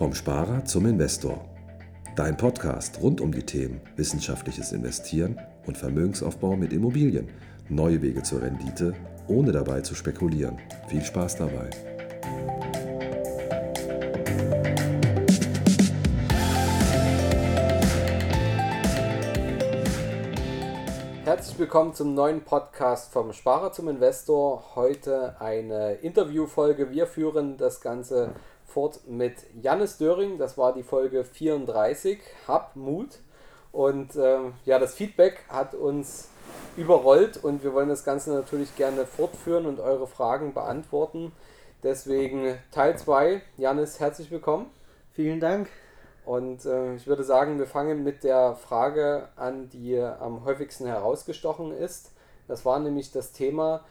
Vom Sparer zum Investor. Dein Podcast rund um die Themen wissenschaftliches Investieren und Vermögensaufbau mit Immobilien. Neue Wege zur Rendite, ohne dabei zu spekulieren. Viel Spaß dabei. Herzlich willkommen zum neuen Podcast vom Sparer zum Investor. Heute eine Interviewfolge. Wir führen das Ganze fort mit Jannis Döring. Das war die Folge 34. Hab Mut. Und äh, ja, das Feedback hat uns überrollt und wir wollen das Ganze natürlich gerne fortführen und eure Fragen beantworten. Deswegen Teil 2. Jannis, herzlich willkommen. Vielen Dank. Und äh, ich würde sagen, wir fangen mit der Frage an, die am häufigsten herausgestochen ist. Das war nämlich das Thema,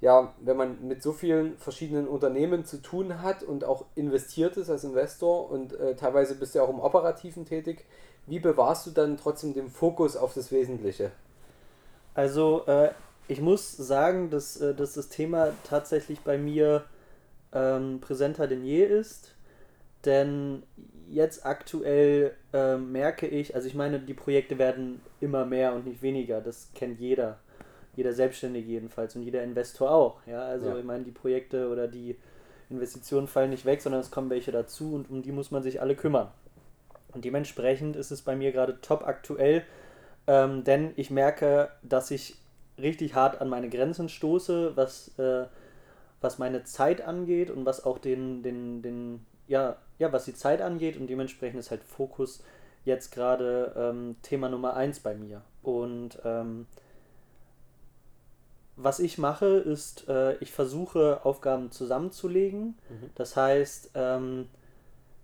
ja, wenn man mit so vielen verschiedenen Unternehmen zu tun hat und auch investiert ist als Investor und äh, teilweise bist du auch im Operativen tätig, wie bewahrst du dann trotzdem den Fokus auf das Wesentliche? Also äh, ich muss sagen, dass, äh, dass das Thema tatsächlich bei mir ähm, präsenter denn je ist, denn jetzt aktuell äh, merke ich, also ich meine, die Projekte werden immer mehr und nicht weniger, das kennt jeder jeder Selbstständige jedenfalls und jeder Investor auch. Ja, also ja. ich meine, die Projekte oder die Investitionen fallen nicht weg, sondern es kommen welche dazu und um die muss man sich alle kümmern. Und dementsprechend ist es bei mir gerade top aktuell, ähm, denn ich merke, dass ich richtig hart an meine Grenzen stoße, was, äh, was meine Zeit angeht und was auch den, den, den, ja, ja, was die Zeit angeht und dementsprechend ist halt Fokus jetzt gerade ähm, Thema Nummer eins bei mir. Und ähm, was ich mache, ist, äh, ich versuche Aufgaben zusammenzulegen. Mhm. Das heißt, ähm,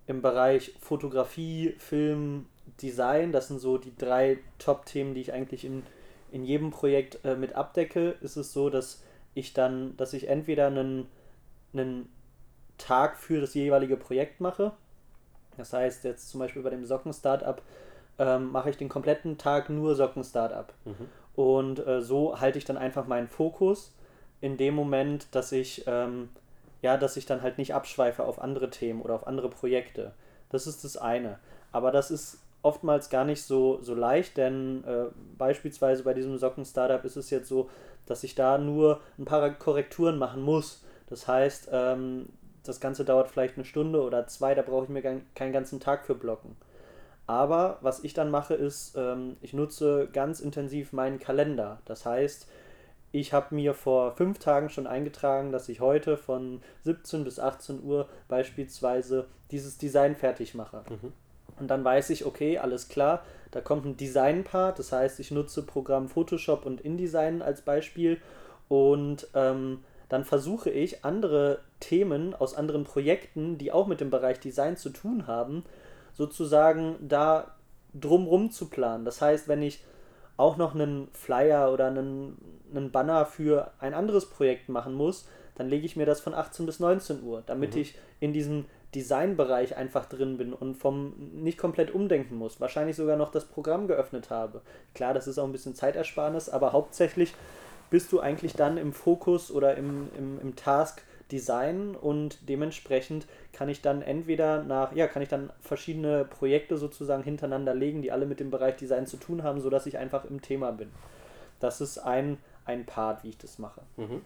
im Bereich Fotografie, Film, Design, das sind so die drei Top-Themen, die ich eigentlich in, in jedem Projekt äh, mit abdecke, ist es so, dass ich dann, dass ich entweder einen, einen Tag für das jeweilige Projekt mache. Das heißt, jetzt zum Beispiel bei dem Socken-Startup ähm, mache ich den kompletten Tag nur Socken-Startup. Mhm. Und äh, so halte ich dann einfach meinen Fokus in dem Moment, dass ich, ähm, ja, dass ich dann halt nicht abschweife auf andere Themen oder auf andere Projekte. Das ist das eine. Aber das ist oftmals gar nicht so, so leicht, denn äh, beispielsweise bei diesem Socken-Startup ist es jetzt so, dass ich da nur ein paar Korrekturen machen muss. Das heißt, ähm, das Ganze dauert vielleicht eine Stunde oder zwei, da brauche ich mir keinen ganzen Tag für blocken. Aber was ich dann mache, ist, ähm, ich nutze ganz intensiv meinen Kalender. Das heißt, ich habe mir vor fünf Tagen schon eingetragen, dass ich heute von 17 bis 18 Uhr beispielsweise dieses Design fertig mache. Mhm. Und dann weiß ich, okay, alles klar, da kommt ein Design-Part. Das heißt, ich nutze Programm Photoshop und InDesign als Beispiel. Und ähm, dann versuche ich, andere Themen aus anderen Projekten, die auch mit dem Bereich Design zu tun haben, sozusagen da drumrum zu planen. Das heißt, wenn ich auch noch einen Flyer oder einen, einen Banner für ein anderes Projekt machen muss, dann lege ich mir das von 18 bis 19 Uhr, damit mhm. ich in diesem Designbereich einfach drin bin und vom nicht komplett umdenken muss. Wahrscheinlich sogar noch das Programm geöffnet habe. Klar, das ist auch ein bisschen Zeitersparnis, aber hauptsächlich bist du eigentlich dann im Fokus oder im, im, im Task designen und dementsprechend kann ich dann entweder nach, ja, kann ich dann verschiedene Projekte sozusagen hintereinander legen, die alle mit dem Bereich Design zu tun haben, sodass ich einfach im Thema bin. Das ist ein, ein Part, wie ich das mache. Mhm.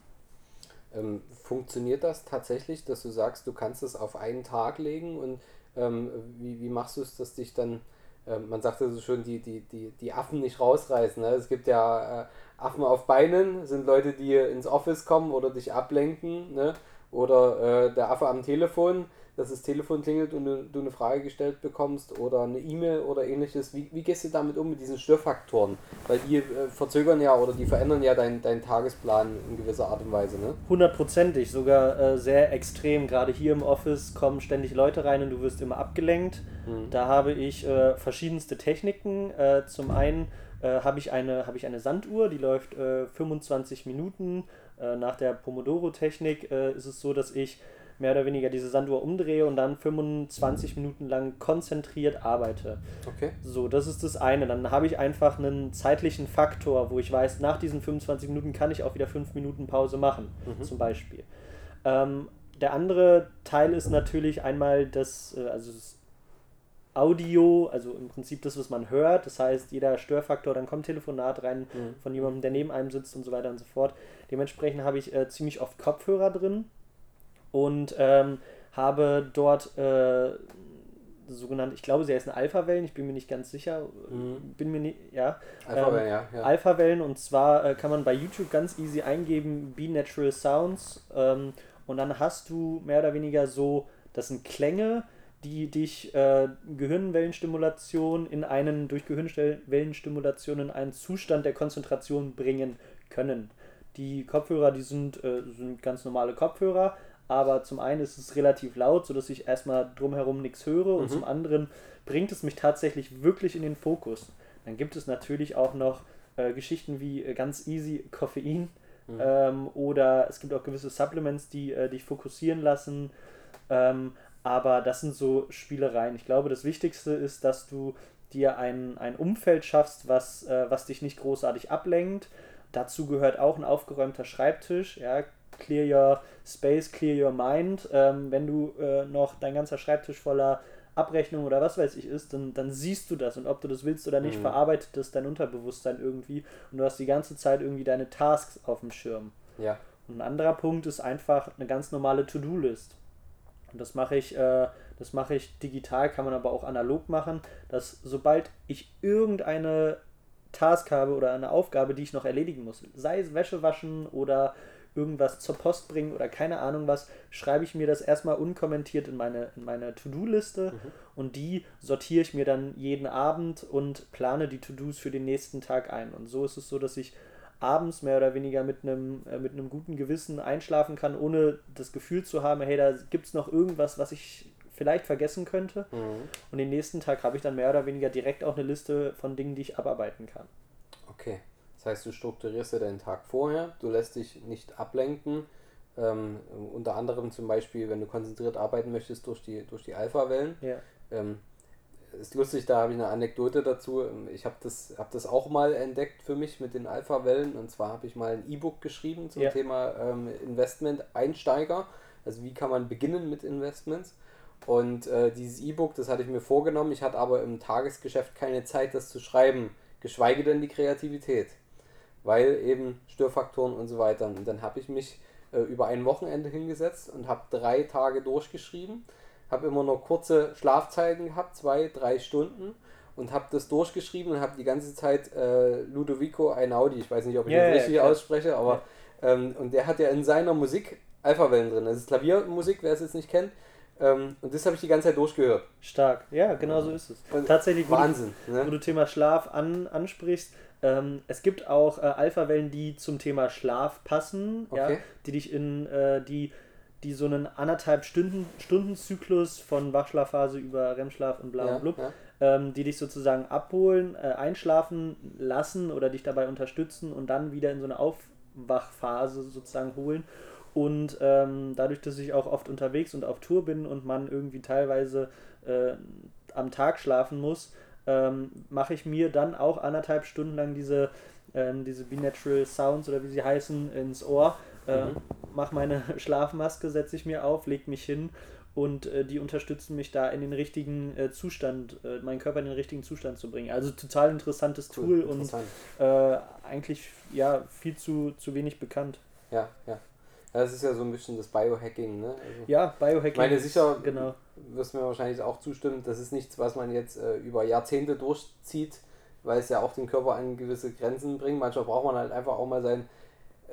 Ähm, funktioniert das tatsächlich, dass du sagst, du kannst es auf einen Tag legen und ähm, wie, wie machst du es, dass dich dann, äh, man sagt ja so schön, die, die, die, die Affen nicht rausreißen. Ne? Es gibt ja äh, Affen auf Beinen, sind Leute, die ins Office kommen oder dich ablenken. Ne? Oder äh, der Affe am Telefon, dass das Telefon klingelt und du, du eine Frage gestellt bekommst oder eine E-Mail oder ähnliches. Wie, wie gehst du damit um mit diesen Störfaktoren? Weil die äh, verzögern ja oder die verändern ja deinen dein Tagesplan in gewisser Art und Weise, ne? Hundertprozentig, sogar äh, sehr extrem. Gerade hier im Office kommen ständig Leute rein und du wirst immer abgelenkt. Mhm. Da habe ich äh, verschiedenste Techniken. Äh, zum einen äh, habe ich, eine, hab ich eine Sanduhr, die läuft 25 Minuten äh, nach der Pomodoro-Technik äh, ist es so, dass ich mehr oder weniger diese Sanduhr umdrehe und dann 25 Minuten lang konzentriert arbeite. Okay. So, das ist das eine. Dann habe ich einfach einen zeitlichen Faktor, wo ich weiß, nach diesen 25 Minuten kann ich auch wieder 5 Minuten Pause machen, mhm. zum Beispiel. Ähm, der andere Teil ist natürlich einmal das, äh, also Audio, also im Prinzip das, was man hört. Das heißt, jeder Störfaktor, dann kommt Telefonat rein Mhm. von jemandem, der neben einem sitzt und so weiter und so fort. Dementsprechend habe ich äh, ziemlich oft Kopfhörer drin und ähm, habe dort äh, sogenannt, ich glaube, sie heißen Alpha-Wellen, ich bin mir nicht ganz sicher, Mhm. bin mir nicht, ja. Einfach, Ähm, ja, ja. Alpha-Wellen und zwar äh, kann man bei YouTube ganz easy eingeben, Be Natural Sounds ähm, und dann hast du mehr oder weniger so, das sind Klänge, die dich äh, Gehirnwellenstimulation in einen, durch Gehirnwellenstimulation in einen Zustand der Konzentration bringen können. Die Kopfhörer, die sind, äh, sind ganz normale Kopfhörer, aber zum einen ist es relativ laut, sodass ich erstmal drumherum nichts höre und Mhm. zum anderen bringt es mich tatsächlich wirklich in den Fokus. Dann gibt es natürlich auch noch äh, Geschichten wie äh, ganz easy Koffein Mhm. ähm, oder es gibt auch gewisse Supplements, die äh, dich fokussieren lassen. Ähm, aber das sind so Spielereien. Ich glaube, das Wichtigste ist, dass du dir ein, ein Umfeld schaffst, was, äh, was dich nicht großartig ablenkt. Dazu gehört auch ein aufgeräumter Schreibtisch. Ja, clear your space, clear your mind. Ähm, wenn du äh, noch dein ganzer Schreibtisch voller Abrechnung oder was weiß ich ist, dann, dann siehst du das und ob du das willst oder nicht, Mhm. verarbeitet das dein Unterbewusstsein irgendwie und du hast die ganze Zeit irgendwie deine Tasks auf dem Schirm. ja. Und ein anderer Punkt ist einfach eine ganz normale To-Do-List. Und das mache ich, äh, das mache ich digital, kann man aber auch analog machen, dass sobald ich irgendeine Task habe oder eine Aufgabe, die ich noch erledigen muss, sei es Wäsche waschen oder irgendwas zur Post bringen oder keine Ahnung was, schreibe ich mir das erstmal unkommentiert in meine, in meine To-Do-Liste und die sortiere ich mir dann jeden Abend und plane die To-Dos für den nächsten Tag ein. Und so ist es so, dass ich abends mehr oder weniger mit einem, äh, mit einem guten Gewissen einschlafen kann, ohne das Gefühl zu haben, hey, da gibt es noch irgendwas, was ich vielleicht vergessen könnte. Mhm. Und den nächsten Tag habe ich dann mehr oder weniger direkt auch eine Liste von Dingen, die ich abarbeiten kann. Okay. Das heißt, du strukturierst ja deinen Tag vorher, du lässt dich nicht ablenken. Ähm, unter anderem zum Beispiel, wenn du konzentriert arbeiten möchtest durch die, durch die Alpha-Wellen. Ja. Ähm, ist lustig, da habe ich eine Anekdote dazu. Ähm, Ich habe das, hab das auch mal entdeckt für mich mit den Alpha-Wellen. Und zwar habe ich mal ein E-Book geschrieben zum Ja. Thema ähm, Investment-Einsteiger. Also wie kann man beginnen mit Investments. Und äh, dieses E-Book, das hatte ich mir vorgenommen. Ich hatte aber im Tagesgeschäft keine Zeit, das zu schreiben, geschweige denn die Kreativität. Weil eben Störfaktoren und so weiter. Und dann habe ich mich äh, über ein Wochenende hingesetzt und habe drei Tage durchgeschrieben. Habe immer nur kurze Schlafzeiten gehabt, zwei, drei Stunden. Und habe das durchgeschrieben und habe die ganze Zeit äh, Ludovico Einaudi, ich weiß nicht, ob ich Ja, das ja, richtig klar. ausspreche, aber ähm, und der hat ja in seiner Musik Alpha-Wellen drin. Das ist Klaviermusik, wer es jetzt nicht kennt. Ähm, und das habe ich die ganze Zeit durchgehört. Stark. Ja, genau so ist es. Und Tatsächlich, wo du, Wahnsinn. wo Ne? du Thema Schlaf an, ansprichst, ähm, es gibt auch äh, Alpha-Wellen, die zum Thema Schlaf passen, ja, Okay. die dich in, äh, die, die so einen anderthalb Stunden, Stundenzyklus von Wachschlafphase über REM-Schlaf und bla Ja, und blub, ja. ähm, die dich sozusagen abholen, äh, einschlafen lassen oder dich dabei unterstützen und dann wieder in so eine Aufwachphase sozusagen holen. Und ähm, dadurch, dass ich auch oft unterwegs und auf Tour bin und man irgendwie teilweise äh, am Tag schlafen muss, ähm, mache ich mir dann auch anderthalb Stunden lang diese, ähm, diese Binatural Sounds oder wie sie heißen ins Ohr, äh, Mhm. mache meine Schlafmaske, setze ich mir auf, leg mich hin und äh, die unterstützen mich da in den richtigen äh, Zustand, äh, meinen Körper in den richtigen Zustand zu bringen. Also total interessantes Cool, Tool und äh, eigentlich ja viel zu, zu wenig bekannt. Ja, ja. Das ist ja so ein bisschen das Biohacking, ne? Also, Ja, Biohacking. Ich meine, sicher- Genau. wirst mir wahrscheinlich auch zustimmen, das ist nichts, was man jetzt äh, über Jahrzehnte durchzieht, weil es ja auch den Körper an gewisse Grenzen bringt. Manchmal braucht man halt einfach auch mal seinen,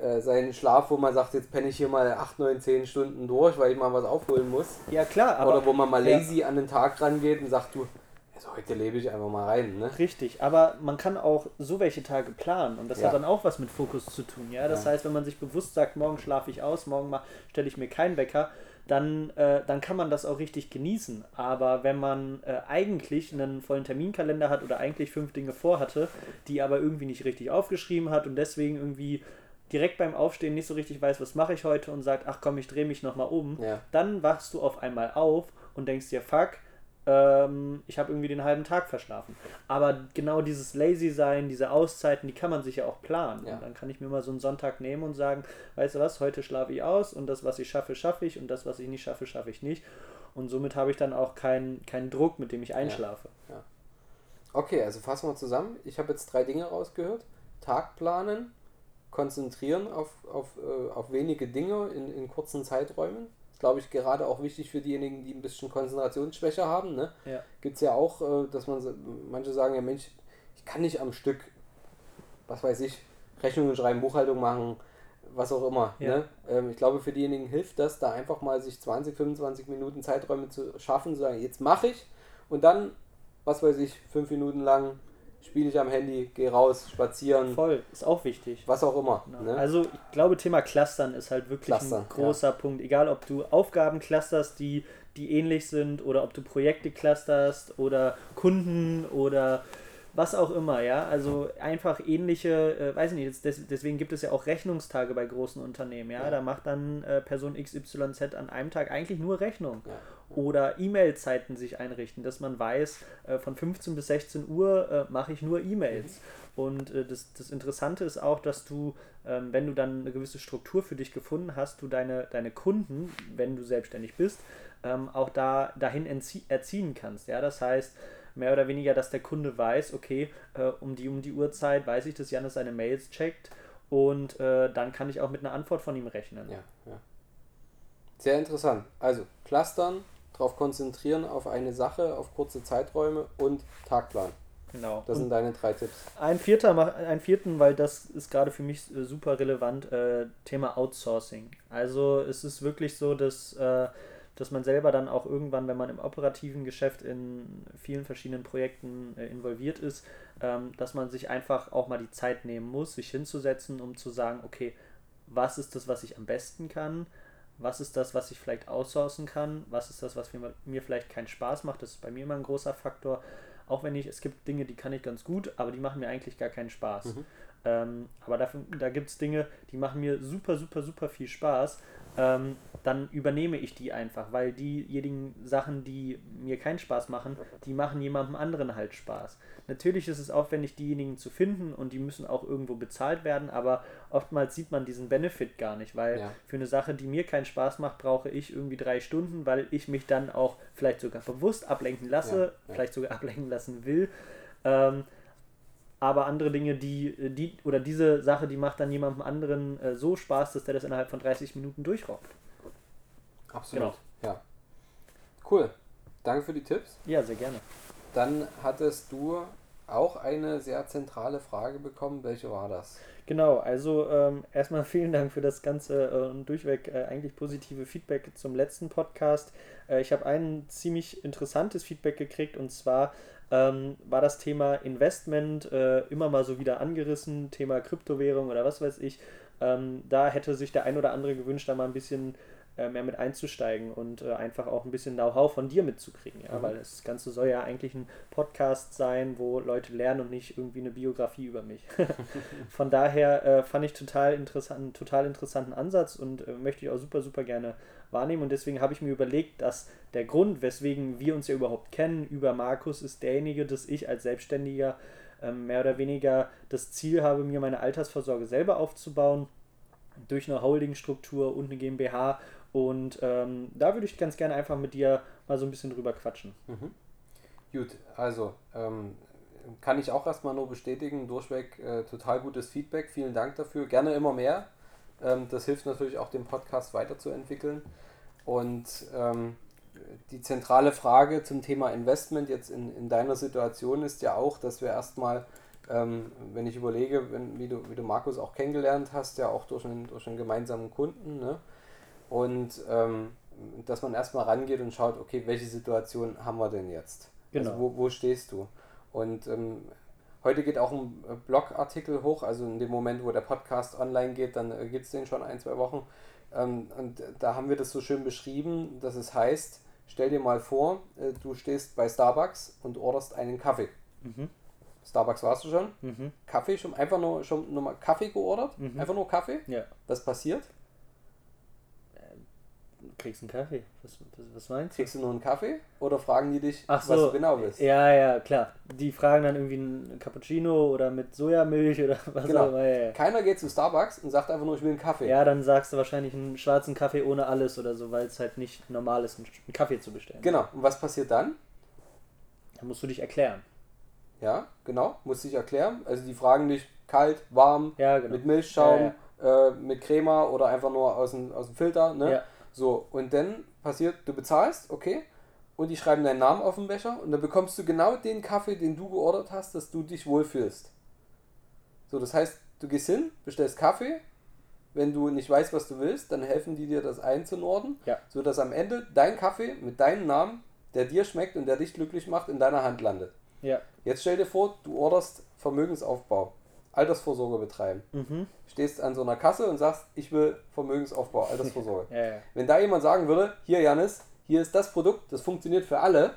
äh, seinen Schlaf, wo man sagt, jetzt penne ich hier mal 8, 9, 10 Stunden durch, weil ich mal was aufholen muss. Ja, klar, aber. Oder wo man mal ja. lazy an den Tag rangeht und sagt, du, also heute lebe ich einfach mal rein, ne? Richtig, aber man kann auch so welche Tage planen und das Ja. hat dann auch was mit Fokus zu tun. Ja, das Ja. heißt, wenn man sich bewusst sagt, morgen schlafe ich aus, morgen stelle ich mir keinen Wecker, dann, äh, dann kann man das auch richtig genießen. Aber wenn man äh, eigentlich einen vollen Terminkalender hat oder eigentlich fünf Dinge vorhatte, die aber irgendwie nicht richtig aufgeschrieben hat und deswegen irgendwie direkt beim Aufstehen nicht so richtig weiß, was mache ich heute und sagt, ach komm, ich drehe mich nochmal um, Ja. dann wachst du auf einmal auf und denkst dir, fuck, ähm, ich habe irgendwie den halben Tag verschlafen. Aber genau dieses Lazy sein, diese Auszeiten, die kann man sich ja auch planen. Ja. Und dann kann ich mir mal so einen Sonntag nehmen und sagen, weißt du was, heute schlafe ich aus und das, was ich schaffe, schaffe ich und das, was ich nicht schaffe, schaffe ich nicht. und somit habe ich dann auch keinen keinen Druck, mit dem ich einschlafe. Ja. Okay, also fassen wir zusammen. Ich habe jetzt drei Dinge rausgehört. Tag planen, konzentrieren auf, auf, äh, auf wenige Dinge in, in kurzen Zeiträumen. Das glaube ich gerade auch wichtig für diejenigen, die ein bisschen Konzentrationsschwäche haben. Ne? Ja. Gibt es ja auch, äh, dass man manche sagen, ja Mensch, ich kann nicht am Stück, was weiß ich, Rechnungen schreiben, Buchhaltung machen, was auch immer. Ja. Ne? Ähm, ich glaube, für diejenigen hilft das, da einfach mal sich 20, 25 Minuten Zeiträume zu schaffen, zu sagen, jetzt mache ich und dann, was weiß ich, fünf Minuten lang spiele ich am Handy, gehe raus, spazieren. Voll, ist auch wichtig. Was auch immer. Genau. Ne? Also ich glaube, Thema Clustern ist halt wirklich Cluster, ein großer ja. Punkt. Egal, ob du Aufgaben clusterst, die, die ähnlich sind, oder ob du Projekte clusterst oder Kunden oder was auch immer, ja. Also einfach ähnliche, äh, weiß ich nicht, des, deswegen gibt es ja auch Rechnungstage bei großen Unternehmen, ja. ja. Da macht dann äh, Person XYZ an einem Tag eigentlich nur Rechnung. Ja. Oder E-Mail-Zeiten sich einrichten, dass man weiß, äh, von 15 bis 16 Uhr äh, mache ich nur E-Mails. Und äh, das, das Interessante ist auch, dass du, ähm, wenn du dann eine gewisse Struktur für dich gefunden hast, du deine, deine Kunden, wenn du selbstständig bist, ähm, auch da dahin erziehen kannst. Ja, das heißt, mehr oder weniger, dass der Kunde weiß, okay, äh, um die um die Uhrzeit weiß ich, dass Janis seine Mails checkt und äh, dann kann ich auch mit einer Antwort von ihm rechnen. Ja, ja. Sehr interessant. Also clustern, darauf konzentrieren auf eine Sache, auf kurze Zeiträume und Tagplan. Genau. Das sind deine drei Tipps. Ein vierter, ein vierten, weil das ist gerade für mich äh, super relevant, äh, Thema Outsourcing. Also es ist wirklich so, dass äh, dass man selber dann auch irgendwann, wenn man im operativen Geschäft in vielen verschiedenen Projekten äh, involviert ist, ähm, dass man sich einfach auch mal die Zeit nehmen muss, sich hinzusetzen, um zu sagen, okay, was ist das, was ich am besten kann? Was ist das, was ich vielleicht outsourcen kann? Was ist das, was mir, mir vielleicht keinen Spaß macht? Das ist bei mir immer ein großer Faktor. Auch wenn ich, es gibt Dinge, die kann ich ganz gut, aber die machen mir eigentlich gar keinen Spaß. Mhm. Ähm, aber dafür, da gibt es Dinge, die machen mir super, super, super viel Spaß ähm, dann übernehme ich die einfach, weil diejenigen Sachen, die mir keinen Spaß machen, die machen jemandem anderen halt Spaß. Natürlich ist es aufwendig, diejenigen zu finden und die müssen auch irgendwo bezahlt werden, aber oftmals sieht man diesen Benefit gar nicht, weil ja. für eine Sache, die mir keinen Spaß macht, brauche ich irgendwie drei Stunden, weil ich mich dann auch vielleicht sogar bewusst ablenken lasse, ja, ja. vielleicht sogar ablenken lassen will. Ähm, aber andere Dinge, die, äh, die oder diese Sache, die macht dann jemandem anderen äh, so Spaß, dass der das innerhalb von 30 Minuten durchrockt. Absolut. Genau. Ja. Cool. Danke für die Tipps. Ja, sehr gerne. Dann hattest du auch eine sehr zentrale Frage bekommen. Welche war das? Genau, also ähm, erstmal vielen Dank für das ganze äh, durchweg äh, eigentlich positive Feedback zum letzten Podcast. Äh, ich habe ein ziemlich interessantes Feedback gekriegt und zwar ähm, war das Thema Investment äh, immer mal so wieder angerissen, Thema Kryptowährung oder was weiß ich. Ähm, da hätte sich der ein oder andere gewünscht, da mal ein bisschen äh, mehr mit einzusteigen und äh, einfach auch ein bisschen Know-how von dir mitzukriegen. Ja? Mhm. Weil das Ganze soll ja eigentlich ein Podcast sein, wo Leute lernen und nicht irgendwie eine Biografie über mich. von daher äh, fand ich total interessant, total interessanten Ansatz und äh, möchte ich auch super, super gerne wahrnehmen. Und deswegen habe ich mir überlegt, dass der Grund, weswegen wir uns ja überhaupt kennen, über Markus, ist derjenige, dass ich als Selbstständiger ähm, mehr oder weniger das Ziel habe, mir meine Altersvorsorge selber aufzubauen durch eine Holdingstruktur und eine GmbH. Und ähm, da würde ich ganz gerne einfach mit dir mal so ein bisschen drüber quatschen. Mhm. Gut, also ähm, kann ich auch erstmal nur bestätigen, durchweg äh, total gutes Feedback. Vielen Dank dafür. Gerne immer mehr. Ähm, das hilft natürlich auch, den Podcast weiterzuentwickeln. Und ähm, die zentrale Frage zum Thema Investment jetzt in, in deiner Situation ist ja auch, dass wir erstmal, ähm, wenn ich überlege, wenn, wie, du, wie du Markus auch kennengelernt hast, ja auch durch einen, durch einen gemeinsamen Kunden, ne? und ähm, dass man erstmal rangeht und schaut, okay, welche Situation haben wir denn jetzt? Also genau. Also wo, wo stehst du? Und ähm, Heute geht auch ein äh, Blogartikel hoch, also in dem Moment, wo der Podcast online geht, dann äh, gibt es den schon ein, zwei Wochen. Ähm, und da haben wir das so schön beschrieben, dass es heißt, stell dir mal vor, äh, du stehst bei Starbucks und orderst einen Kaffee. Mhm. Starbucks warst du schon? Mhm. Kaffee, schon einfach nur, schon nur mal Kaffee geordert? Mhm. Einfach nur Kaffee? Ja. Was passiert? Kriegst einen Kaffee. Was, was, meinst du? Kriegst du nur einen Kaffee oder fragen die dich, Ach was so. du genau willst? Ja, ja, klar. Die fragen dann irgendwie einen Cappuccino oder mit Sojamilch oder was Genau. auch immer. Ja, ja. Keiner geht zu Starbucks und sagt einfach nur, ich will einen Kaffee. ja, dann sagst du wahrscheinlich einen schwarzen Kaffee ohne alles oder so, weil es halt nicht normal ist, einen Kaffee zu bestellen. Genau. Und was passiert dann? Dann musst du dich erklären. Ja, genau. Muss ich erklären. Also die fragen dich kalt, warm, Ja, genau. mit Milchschaum, Äh, mit Crema oder einfach nur aus dem, aus dem Filter. Ne? Ja. So, und dann passiert, du bezahlst, okay, und die schreiben deinen Namen auf den Becher und dann bekommst du genau den Kaffee, den du geordert hast, dass du dich wohlfühlst. So, das heißt, du gehst hin, bestellst Kaffee, wenn du nicht weißt, was du willst, dann helfen die dir, das einzunorden, Ja. sodass am Ende dein Kaffee mit deinem Namen, der dir schmeckt und der dich glücklich macht, in deiner Hand landet. Ja. Jetzt stell dir vor, du orderst Vermögensaufbau, Altersvorsorge betreiben. Mhm. Stehst an so einer Kasse und sagst, ich will Vermögensaufbau, Altersvorsorge. Ja, ja. Wenn da jemand sagen würde, hier Janis, hier ist das Produkt, das funktioniert für alle,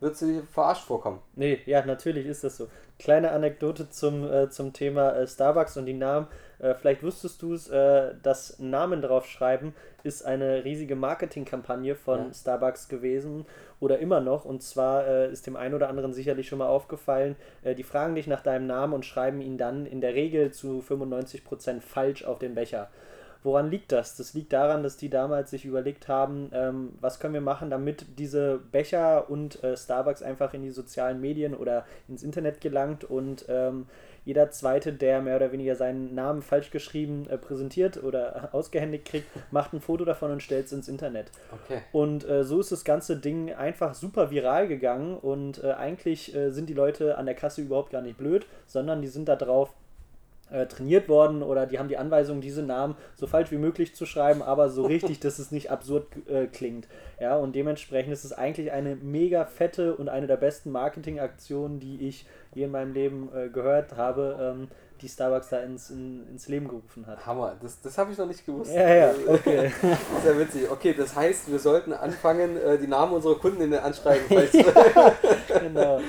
würdest du dir verarscht vorkommen. Nee, ja, natürlich ist das so. Kleine Anekdote zum, äh, zum Thema äh, Starbucks und die Namen. Äh, vielleicht wusstest du es, äh, das Namen draufschreiben ist eine riesige Marketingkampagne von Ja. Starbucks gewesen oder immer noch. Und zwar äh, ist dem einen oder anderen sicherlich schon mal aufgefallen, äh, die fragen dich nach deinem Namen und schreiben ihn dann in der Regel zu 95% falsch auf den Becher. Woran liegt das? Das liegt daran, dass die damals sich überlegt haben, ähm, was können wir machen, damit diese Becher und äh, Starbucks einfach in die sozialen Medien oder ins Internet gelangt und ähm, jeder Zweite, der mehr oder weniger seinen Namen falsch geschrieben äh, präsentiert oder ausgehändigt kriegt, macht ein Foto davon und stellt es ins Internet. Okay. Und äh, so ist das ganze Ding einfach super viral gegangen und äh, eigentlich äh, sind die Leute an der Kasse überhaupt gar nicht blöd, sondern die sind da drauf äh, trainiert worden oder die haben die Anweisung, diese Namen so falsch wie möglich zu schreiben, aber so richtig, dass es nicht absurd äh, klingt. Ja, und dementsprechend ist es eigentlich eine mega fette und eine der besten Marketingaktionen, die ich je in meinem Leben äh, gehört habe, ähm, die Starbucks da ins, in, ins Leben gerufen hat. Hammer, das, das habe ich noch nicht gewusst. Ja, ja, okay. Sehr witzig. Okay, das heißt, wir sollten anfangen, äh, die Namen unserer Kunden in den Anschreiben falls genau.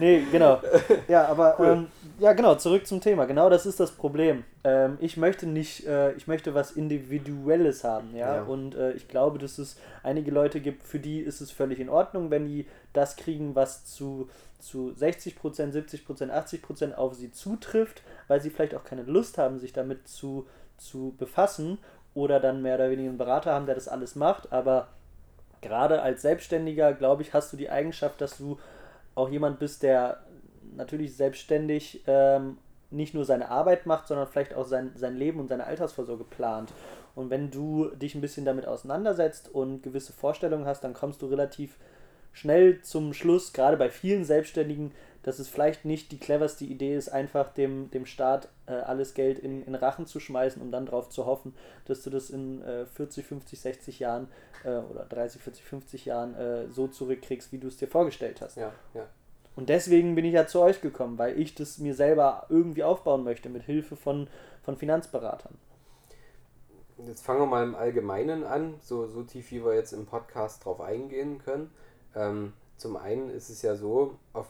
Nee, genau. Ja, aber ähm, ja, genau, zurück zum Thema. Genau das ist das Problem. Ähm, ich möchte nicht, äh, ich möchte was Individuelles haben, ja. Ja. Und äh, ich glaube, dass es einige Leute gibt, für die ist es völlig in Ordnung, wenn die das kriegen, was zu, zu 60%, 70%, 80% auf sie zutrifft, weil sie vielleicht auch keine Lust haben, sich damit zu, zu befassen oder dann mehr oder weniger einen Berater haben, der das alles macht, aber gerade als Selbstständiger, glaube ich, hast du die Eigenschaft, dass du auch jemand bist, der natürlich selbstständig ähm, nicht nur seine Arbeit macht, sondern vielleicht auch sein, sein Leben und seine Altersvorsorge plant. Und wenn du dich ein bisschen damit auseinandersetzt und gewisse Vorstellungen hast, dann kommst du relativ schnell zum Schluss, gerade bei vielen Selbstständigen, dass es vielleicht nicht die cleverste Idee ist, einfach dem, dem Staat äh, alles Geld in, in Rachen zu schmeißen, um dann darauf zu hoffen, dass du das in äh, 40, 50, 60 Jahren äh, oder 30, 40, 50 Jahren äh, so zurückkriegst, wie du es dir vorgestellt hast. Ja, ja. Und deswegen bin ich ja zu euch gekommen, weil ich das mir selber irgendwie aufbauen möchte, mit Hilfe von, von Finanzberatern. Jetzt fangen wir mal im Allgemeinen an, so, so tief wie wir jetzt im Podcast drauf eingehen können. Ähm, zum einen ist es ja so, auf,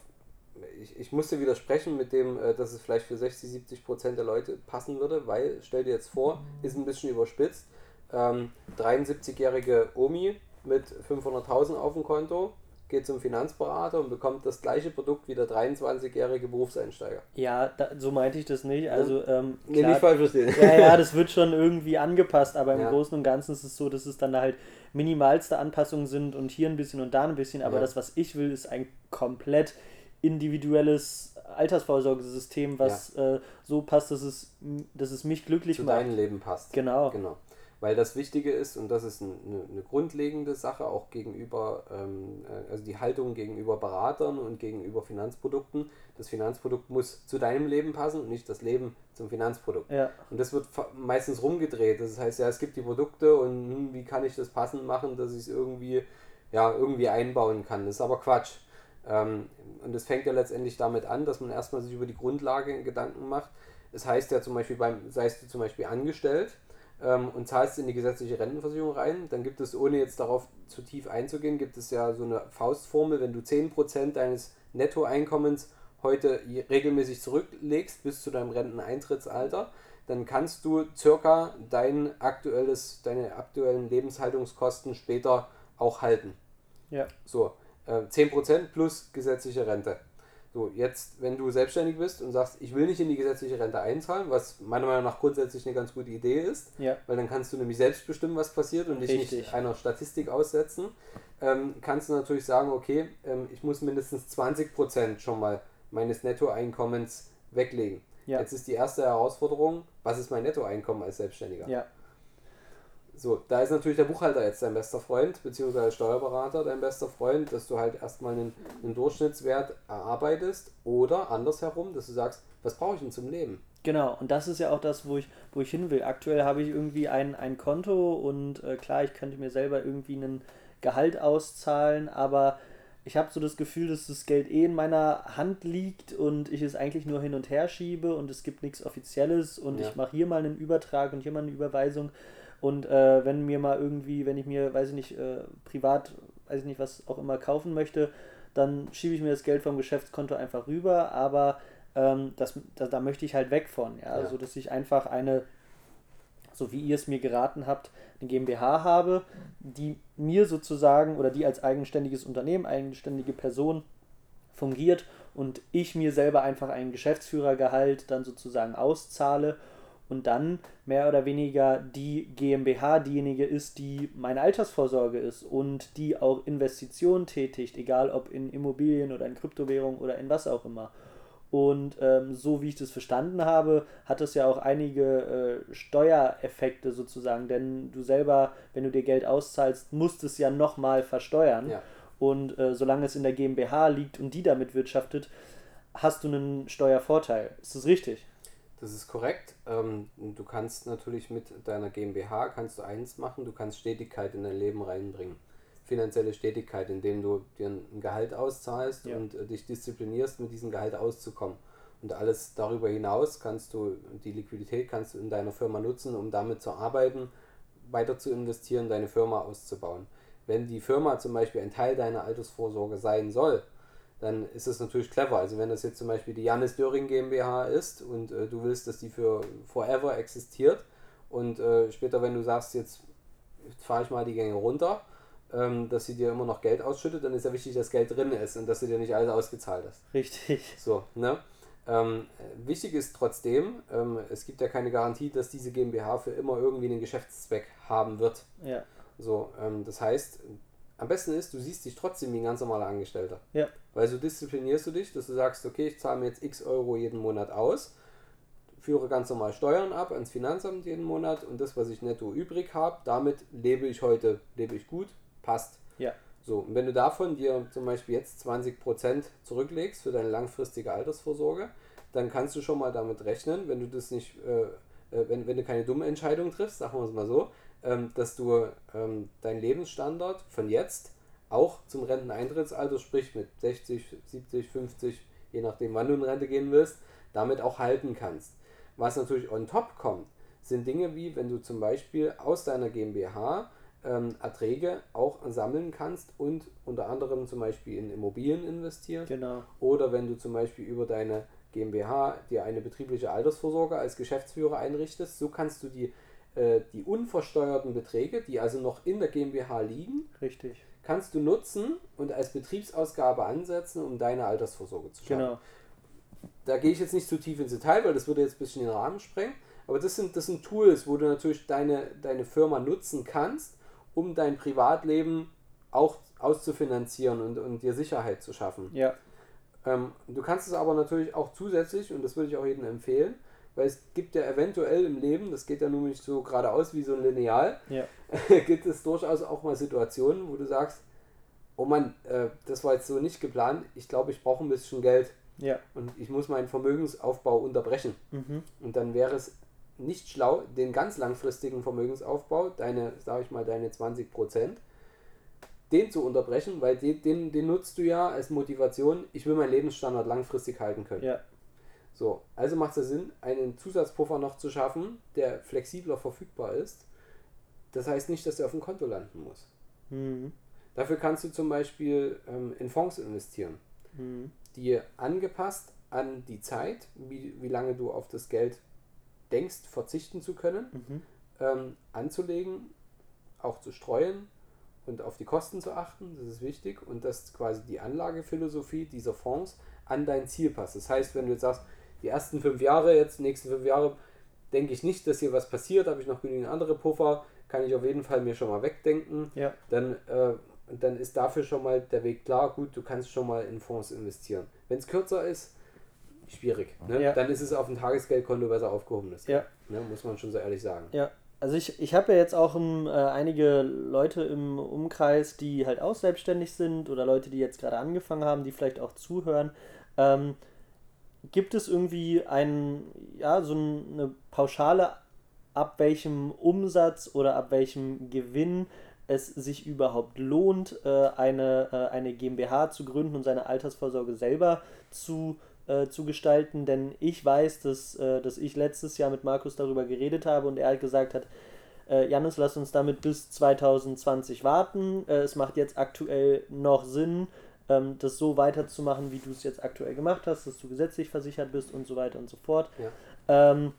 ich, ich musste widersprechen mit dem, äh, dass es vielleicht für 60, 70 Prozent der Leute passen würde, weil, stell dir jetzt vor, ist ein bisschen überspitzt, ähm, 73-jährige Omi mit 500.000 auf dem Konto geht zum Finanzberater und bekommt das gleiche Produkt wie der 23-jährige Berufseinsteiger. Ja, da, so meinte ich das nicht. Also, ähm, Nee, klar- nicht falsch verstehen. ja, ja, das wird schon irgendwie angepasst, aber im Ja. Großen und Ganzen ist es so, dass es dann halt minimalste Anpassungen sind und hier ein bisschen und da ein bisschen, aber Ja. das, was ich will, ist ein komplett individuelles Altersvorsorgesystem, was äh, so passt, dass es, dass es mich glücklich zu macht. deinem Leben passt. Genau. Genau. Weil das Wichtige ist, und das ist ein- eine, eine grundlegende Sache, auch gegenüber, ähm, äh, also die Haltung gegenüber Beratern und gegenüber Finanzprodukten. Das Finanzprodukt muss zu deinem Leben passen und nicht das Leben zum Finanzprodukt. Ja, Und das wird meistens rumgedreht. Das heißt, ja, es gibt die Produkte und hm, wie kann ich das passend machen, dass ich es irgendwie, ja, irgendwie einbauen kann. Das ist aber Quatsch. Ähm, und es fängt ja letztendlich damit an, dass man erstmal sich über die Grundlage Gedanken macht. Es heißt ja zum Beispiel beim, seist du zum Beispiel angestellt ähm, und zahlst in die gesetzliche Rentenversicherung rein, dann gibt es, ohne jetzt darauf zu tief einzugehen, gibt es ja so eine Faustformel, wenn du 10% deines Nettoeinkommens heute regelmäßig zurücklegst bis zu deinem Renteneintrittsalter, dann kannst du circa dein aktuelles, deine aktuellen Lebenshaltungskosten später auch halten. Ja. So, äh, 10% plus gesetzliche Rente. So, jetzt, wenn du selbstständig bist und sagst, ich will nicht in die gesetzliche Rente einzahlen, was meiner Meinung nach grundsätzlich eine ganz gute Idee ist, Ja. weil dann kannst du nämlich selbst bestimmen, was passiert und dich Richtig. nicht einer Statistik aussetzen, ähm, kannst du natürlich sagen, okay, ähm, ich muss mindestens 20% schon mal meines Nettoeinkommens weglegen. Ja. Jetzt ist die erste Herausforderung, was ist mein Nettoeinkommen als Selbstständiger? Ja. So, da ist natürlich der Buchhalter jetzt dein bester Freund, beziehungsweise der Steuerberater dein bester Freund, dass du halt erstmal einen, einen Durchschnittswert erarbeitest oder andersherum, dass du sagst, was brauche ich denn zum Leben? Genau, und das ist ja auch das, wo ich, wo ich hin will. Aktuell habe ich irgendwie ein, ein Konto und äh, klar, ich könnte mir selber irgendwie einen Gehalt auszahlen, aber ich habe so das Gefühl, dass das Geld eh in meiner Hand liegt und ich es eigentlich nur hin und her schiebe und es gibt nichts Offizielles und Ja. ich mache hier mal einen Übertrag und hier mal eine Überweisung. Und äh, wenn mir mal irgendwie, wenn ich mir, weiß ich nicht, äh, privat, weiß ich nicht, was auch immer kaufen möchte, dann schiebe ich mir das Geld vom Geschäftskonto einfach rüber, aber ähm, das, da, da möchte ich halt weg von, ja, Ja. so dass ich einfach eine, so wie ihr es mir geraten habt, eine GmbH habe, die mir sozusagen oder die als eigenständiges Unternehmen, eigenständige Person fungiert und ich mir selber einfach ein Geschäftsführergehalt dann sozusagen auszahle und dann mehr oder weniger die GmbH diejenige ist, die meine Altersvorsorge ist und die auch Investitionen tätigt, egal ob in Immobilien oder in Kryptowährung oder in was auch immer. Und ähm, so wie ich das verstanden habe, hat es ja auch einige äh, Steuereffekte sozusagen, denn du selber, wenn du dir Geld auszahlst, musst es ja nochmal versteuern. Ja. Und äh, solange es in der GmbH liegt und die damit wirtschaftet, hast du einen Steuervorteil. Ist das richtig? Das ist korrekt. Ähm, du kannst natürlich mit deiner GmbH kannst du eins machen, du kannst Stetigkeit in dein Leben reinbringen. Finanzielle Stetigkeit, indem du dir ein Gehalt auszahlst Ja. und äh, dich disziplinierst, mit diesem Gehalt auszukommen. Und alles darüber hinaus kannst du, die Liquidität kannst du in deiner Firma nutzen, um damit zu arbeiten, weiter zu investieren, deine Firma auszubauen. Wenn die Firma zum Beispiel ein Teil deiner Altersvorsorge sein soll, dann ist es natürlich clever. Also wenn das jetzt zum Beispiel die Janis Döring GmbH ist und äh, du willst, dass die für forever existiert und äh, später, wenn du sagst, jetzt fahre ich mal die Gänge runter, ähm, dass sie dir immer noch Geld ausschüttet, dann ist ja wichtig, dass Geld drin ist und dass sie dir nicht alles ausgezahlt hast. Richtig. So, ne? Ähm, äh, wichtig ist trotzdem, ähm, es gibt ja keine Garantie, dass diese GmbH für immer irgendwie einen Geschäftszweck haben wird. Ja. So, ähm, das heißt, am besten ist, du siehst dich trotzdem wie ein ganz normaler Angestellter. Ja. Weil so disziplinierst du dich, dass du sagst, okay, ich zahle mir jetzt x Euro jeden Monat aus, führe ganz normal Steuern ab ans Finanzamt jeden Monat und das, was ich netto übrig habe, damit lebe ich heute, lebe ich gut, passt. Ja. So, und wenn du davon dir zum Beispiel jetzt 20% zurücklegst für deine langfristige Altersvorsorge, dann kannst du schon mal damit rechnen, wenn du das nicht, äh, äh, wenn, wenn du keine dumme Entscheidung triffst, sagen wir es mal so, ähm, dass du ähm, deinen Lebensstandard von jetzt auch zum Renteneintrittsalter, sprich mit 60, 70, 50, je nachdem wann du in Rente gehen willst, damit auch halten kannst. Was natürlich on top kommt, sind Dinge wie, wenn du zum Beispiel aus deiner GmbH ähm, Erträge auch sammeln kannst und unter anderem zum Beispiel in Immobilien investieren Genau. oder wenn du zum Beispiel über deine GmbH dir eine betriebliche Altersvorsorge als Geschäftsführer einrichtest, so kannst du die, die unversteuerten Beträge, die also noch in der GmbH liegen, Richtig. kannst du nutzen und als Betriebsausgabe ansetzen, um deine Altersvorsorge zu schaffen. Genau. Da gehe ich jetzt nicht zu tief ins Detail, weil das würde jetzt ein bisschen den Rahmen sprengen. Aber das sind, das sind Tools, wo du natürlich deine, deine Firma nutzen kannst, um dein Privatleben auch auszufinanzieren und, und dir Sicherheit zu schaffen. Ja. Ähm, du kannst es aber natürlich auch zusätzlich, und das würde ich auch jedem empfehlen, weil es gibt ja eventuell im Leben, das geht ja nun nicht so geradeaus wie so ein Lineal, Ja. gibt es durchaus auch mal Situationen, wo du sagst, oh Mann, äh, das war jetzt so nicht geplant, ich glaube, ich brauche ein bisschen Geld Ja. und ich muss meinen Vermögensaufbau unterbrechen. Mhm. Und dann wäre es nicht schlau, den ganz langfristigen Vermögensaufbau, deine, sage ich mal, deine 20 Prozent, den zu unterbrechen, weil den, den, den nutzt du ja als Motivation, ich will meinen Lebensstandard langfristig halten können. Ja. So, also macht es Sinn, einen Zusatzpuffer noch zu schaffen, der flexibler verfügbar ist. Das heißt nicht, dass er auf dem Konto landen muss. Mhm. Dafür kannst du zum Beispiel ähm, in Fonds investieren, Mhm. die angepasst an die Zeit, wie, wie lange du auf das Geld denkst, verzichten zu können, Mhm. ähm, anzulegen, auch zu streuen und auf die Kosten zu achten, das ist wichtig und dass quasi die Anlagephilosophie dieser Fonds an dein Ziel passt. Das heißt, wenn du jetzt sagst, die ersten fünf Jahre, jetzt die nächsten fünf Jahre, denke ich nicht, dass hier was passiert, habe ich noch genügend andere Puffer, kann ich auf jeden Fall mir schon mal wegdenken, Ja. dann, äh, dann ist dafür schon mal der Weg klar, gut, du kannst schon mal in Fonds investieren. Wenn es kürzer ist, schwierig. Ne? Ja. Dann ist es auf dem Tagesgeldkonto besser aufgehoben. Das Ja. ne? Muss man schon so ehrlich sagen. Ja, also ich, ich habe ja jetzt auch ähm, äh, einige Leute im Umkreis, die halt auch selbstständig sind oder Leute, die jetzt gerade angefangen haben, die vielleicht auch zuhören. Ähm, gibt es irgendwie ein, ja, so ein- eine Pauschale, ab welchem Umsatz oder ab welchem Gewinn es sich überhaupt lohnt, äh, eine, äh, eine GmbH zu gründen und seine Altersvorsorge selber zu, äh, zu gestalten. Denn ich weiß, dass, dass ich letztes Jahr mit Markus darüber geredet habe und er halt gesagt hat, äh, Janis, lass uns damit bis 2020 warten. Es macht jetzt aktuell noch Sinn, ähm, das so weiterzumachen, wie du es jetzt aktuell gemacht hast, dass du gesetzlich versichert bist und so weiter und so fort. Ja. Ähm,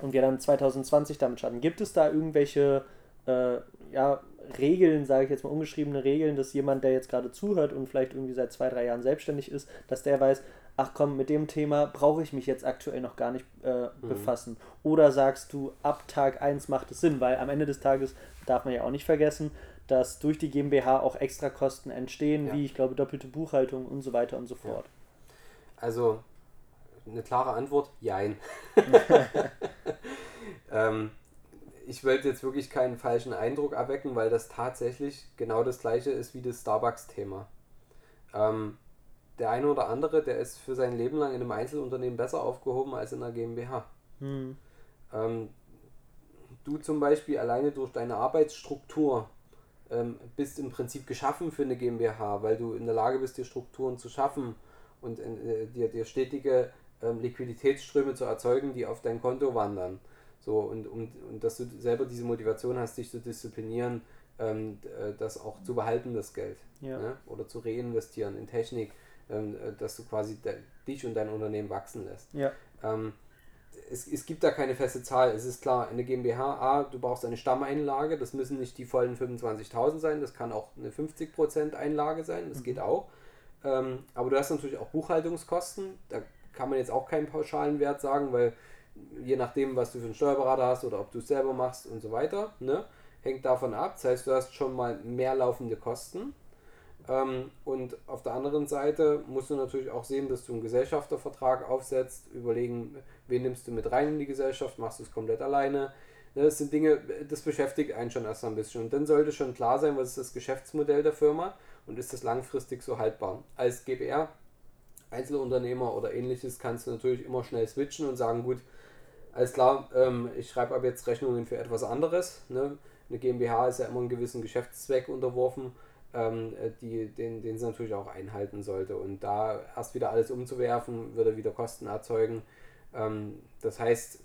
und wir dann 2020 damit starten. Gibt es da irgendwelche äh, ja, Regeln, sage ich jetzt mal ungeschriebene Regeln, dass jemand, der jetzt gerade zuhört und vielleicht irgendwie seit zwei, drei Jahren selbstständig ist, dass der weiß, ach komm, mit dem Thema brauche ich mich jetzt aktuell noch gar nicht äh, befassen. Oder sagst du, ab Tag 1 macht es Sinn, weil am Ende des Tages darf man ja auch nicht vergessen, dass durch die GmbH auch Extrakosten entstehen, Ja. wie ich glaube doppelte Buchhaltung und so weiter und so fort. Also eine klare Antwort, jein. ähm, ich wollte jetzt wirklich keinen falschen Eindruck erwecken, weil das tatsächlich genau das gleiche ist wie das Starbucks-Thema. Ähm, der eine oder andere, der ist für sein Leben lang in einem Einzelunternehmen besser aufgehoben als in einer GmbH. Hm. Ähm, du zum Beispiel alleine durch deine Arbeitsstruktur ähm, bist im Prinzip geschaffen für eine GmbH, weil du in der Lage bist, dir Strukturen zu schaffen und äh, dir, dir stetige ähm, Liquiditätsströme zu erzeugen, die auf dein Konto wandern. So, und, und, und dass du selber diese Motivation hast, dich zu disziplinieren, ähm, äh, das auch zu behalten, das Geld. Ja. Ne? Oder zu reinvestieren in Technik, ähm, äh, dass du quasi de dich und dein Unternehmen wachsen lässt. Ja. Ähm, es, es gibt da keine feste Zahl. Es ist klar, eine GmbH, A, du brauchst eine Stammeinlage, das müssen nicht die vollen 25.000 sein, das kann auch eine 50% Einlage sein, das geht auch. Ähm, aber du hast natürlich auch Buchhaltungskosten, da kann man jetzt auch keinen pauschalen Wert sagen, weil je nachdem, was du für einen Steuerberater hast oder ob du es selber machst und so weiter, ne, hängt davon ab. Das heißt, du hast schon mal mehr laufende Kosten. Ähm, und auf der anderen Seite musst du natürlich auch sehen, dass du einen Gesellschaftervertrag aufsetzt, überlegen, wen nimmst du mit rein in die Gesellschaft, machst du es komplett alleine. Ne, Das sind Dinge, das beschäftigt einen schon erst ein bisschen. Und dann sollte schon klar sein, was ist das Geschäftsmodell der Firma und ist das langfristig so haltbar. Als GBR, Einzelunternehmer oder ähnliches kannst du natürlich immer schnell switchen und sagen, gut, alles klar, ähm, ich schreibe ab jetzt Rechnungen für etwas anderes. Ne? Eine GmbH ist ja immer einem gewissen Geschäftszweck unterworfen, ähm, äh, die, den, den sie natürlich auch einhalten sollte. Und da erst wieder alles umzuwerfen, würde wieder Kosten erzeugen. Ähm, das heißt,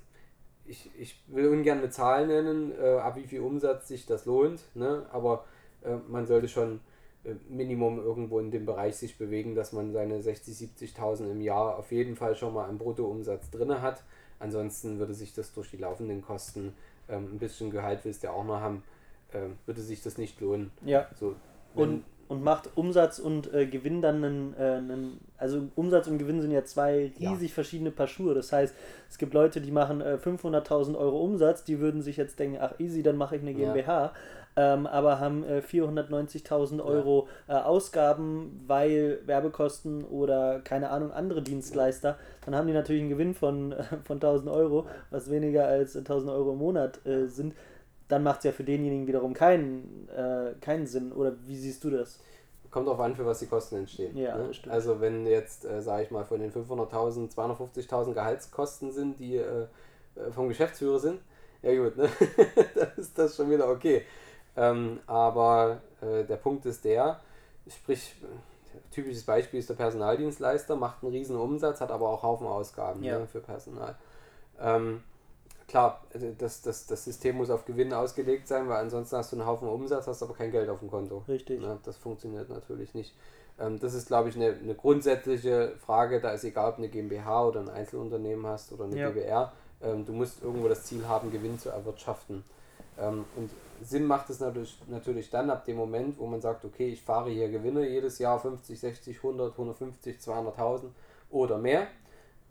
ich, ich will ungern eine Zahl nennen, äh, ab wie viel Umsatz sich das lohnt, ne? aber äh, man sollte schon äh, Minimum irgendwo in dem Bereich sich bewegen, dass man seine 60.000, 70.000 im Jahr auf jeden Fall schon mal im Bruttoumsatz drin hat. Ansonsten würde sich das durch die laufenden Kosten ähm, ein bisschen Gehalt willst du ja auch noch haben, ähm, würde sich das nicht lohnen. Ja. So, Und, und macht Umsatz und äh, Gewinn dann einen, äh, einen, also Umsatz und Gewinn sind ja zwei Ja. riesig verschiedene Paar Schuhe. Das heißt, es gibt Leute, die machen äh, 500.000 Euro Umsatz, die würden sich jetzt denken, ach easy, dann mache ich eine Ja. GmbH, ähm, aber haben äh, 490.000 Euro äh, Ausgaben, weil Werbekosten oder keine Ahnung, andere Dienstleister, dann haben die natürlich einen Gewinn von, äh, von 1000 Euro, was weniger als 1000 Euro im Monat äh, sind. Dann macht es ja für denjenigen wiederum keinen, äh, keinen Sinn. Oder wie siehst du das? Kommt darauf an, für was die Kosten entstehen. Ja, ne? Also wenn jetzt, äh, sage ich mal, von den 500.000, 250.000 Gehaltskosten sind, die äh, äh, vom Geschäftsführer sind, ja gut, ne? dann ist das schon wieder okay. Ähm, aber äh, der Punkt ist der, sprich, typisches Beispiel ist der Personaldienstleister, macht einen riesen Umsatz, hat aber auch Haufen Ausgaben Ja. ne, für Personal. Ähm, klar, also das, das, das System muss auf Gewinn ausgelegt sein, weil ansonsten hast du einen Haufen Umsatz, hast aber kein Geld auf dem Konto. Richtig. Ja, das funktioniert natürlich nicht. Ähm, das ist, glaube ich, eine, eine grundsätzliche Frage. Da ist egal, ob eine GmbH oder ein Einzelunternehmen hast oder eine Ja. GbR. Ähm, du musst irgendwo das Ziel haben, Gewinn zu erwirtschaften. Ähm, und Sinn macht es natürlich, natürlich dann ab dem Moment, wo man sagt, okay, ich fahre hier Gewinne jedes Jahr 50, 60, 100, 150, 200.000 oder mehr,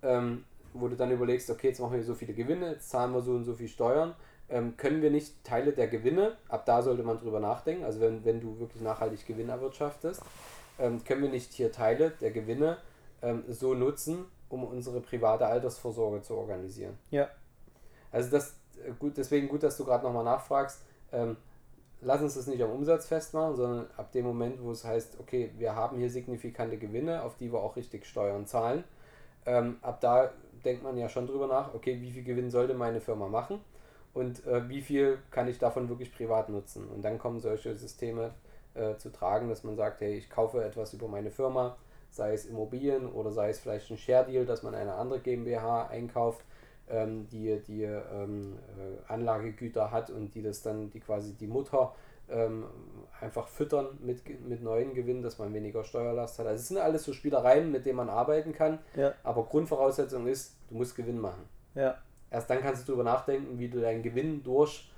ähm, wo du dann überlegst, okay, jetzt machen wir so viele Gewinne, jetzt zahlen wir so und so viel Steuern, ähm, können wir nicht Teile der Gewinne, ab da sollte man drüber nachdenken, also wenn, wenn du wirklich nachhaltig Gewinn erwirtschaftest, ähm, können wir nicht hier Teile der Gewinne ähm, so nutzen, um unsere private Altersvorsorge zu organisieren. Ja. Also das äh, gut, deswegen gut, dass du gerade nochmal nachfragst. Ähm, lass uns das nicht am Umsatz festmachen, sondern ab dem Moment, wo es heißt, okay, wir haben hier signifikante Gewinne, auf die wir auch richtig Steuern zahlen. Ähm, ab da denkt man ja schon drüber nach, okay, wie viel Gewinn sollte meine Firma machen und äh, wie viel kann ich davon wirklich privat nutzen. Und dann kommen solche Systeme äh, zu tragen, dass man sagt, hey, ich kaufe etwas über meine Firma, sei es Immobilien oder sei es vielleicht ein Share Deal, dass man eine andere GmbH einkauft, ähm, die, die ähm, äh, Anlagegüter hat und die das dann, die quasi die Mutter ähm, einfach füttern mit, mit neuen Gewinnen, dass man weniger Steuerlast hat. Also es sind alles so Spielereien, mit denen man arbeiten kann, Ja. aber Grundvoraussetzung ist, du musst Gewinn machen. Ja. Erst dann kannst du darüber nachdenken, wie du deinen Gewinn durch